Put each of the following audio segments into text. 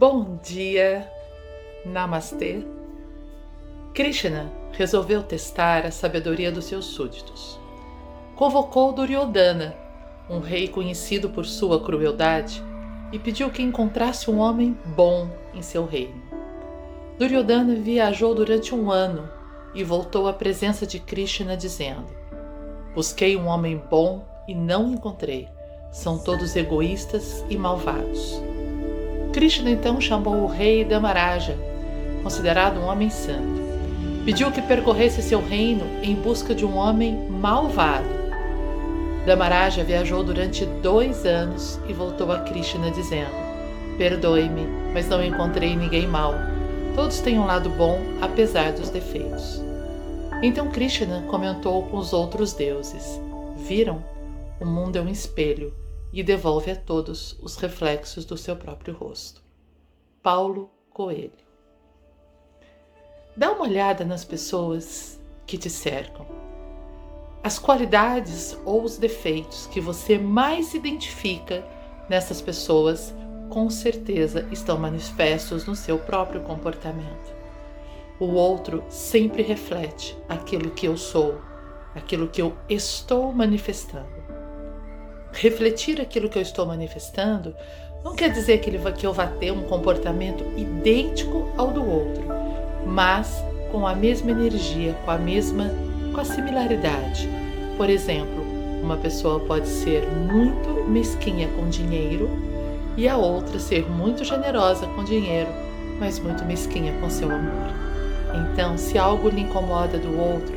Bom dia, Namastê. Krishna resolveu testar a sabedoria dos seus súditos. Convocou Duryodhana, um rei conhecido por sua crueldade, e pediu que encontrasse um homem bom em seu reino. Duryodhana viajou durante um ano e voltou à presença de Krishna dizendo: Busquei um homem bom e não encontrei. São todos egoístas e malvados. Krishna então chamou o rei Damaraja, considerado um homem santo. Pediu que percorresse seu reino em busca de um homem malvado. Damaraja viajou durante dois anos e voltou a Krishna dizendo: Perdoe-me, mas não encontrei ninguém mau. Todos têm um lado bom, apesar dos defeitos. Então Krishna comentou com os outros deuses: Viram? O mundo é um espelho e devolve a todos os reflexos do seu próprio rosto. Paulo Coelho. Dá uma olhada nas pessoas que te cercam. As qualidades ou os defeitos que você mais identifica nessas pessoas com certeza estão manifestos no seu próprio comportamento. O outro sempre reflete aquilo que eu sou, aquilo que eu estou manifestando refletir aquilo que eu estou manifestando não quer dizer que, ele que eu vá ter um comportamento idêntico ao do outro, mas com a mesma energia, com a mesma com a similaridade. Por exemplo, uma pessoa pode ser muito mesquinha com dinheiro e a outra ser muito generosa com dinheiro, mas muito mesquinha com seu amor. Então, se algo lhe incomoda do outro,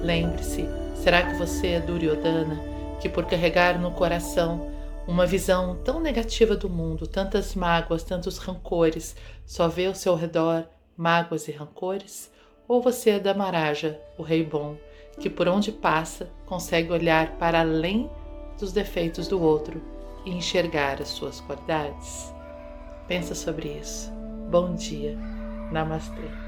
lembre-se: será que você é Duryodhana? Que, por carregar no coração uma visão tão negativa do mundo, tantas mágoas, tantos rancores, só vê ao seu redor mágoas e rancores? Ou você é da Maraja, o rei bom, que por onde passa consegue olhar para além dos defeitos do outro e enxergar as suas qualidades? Pensa sobre isso. Bom dia. Namastê.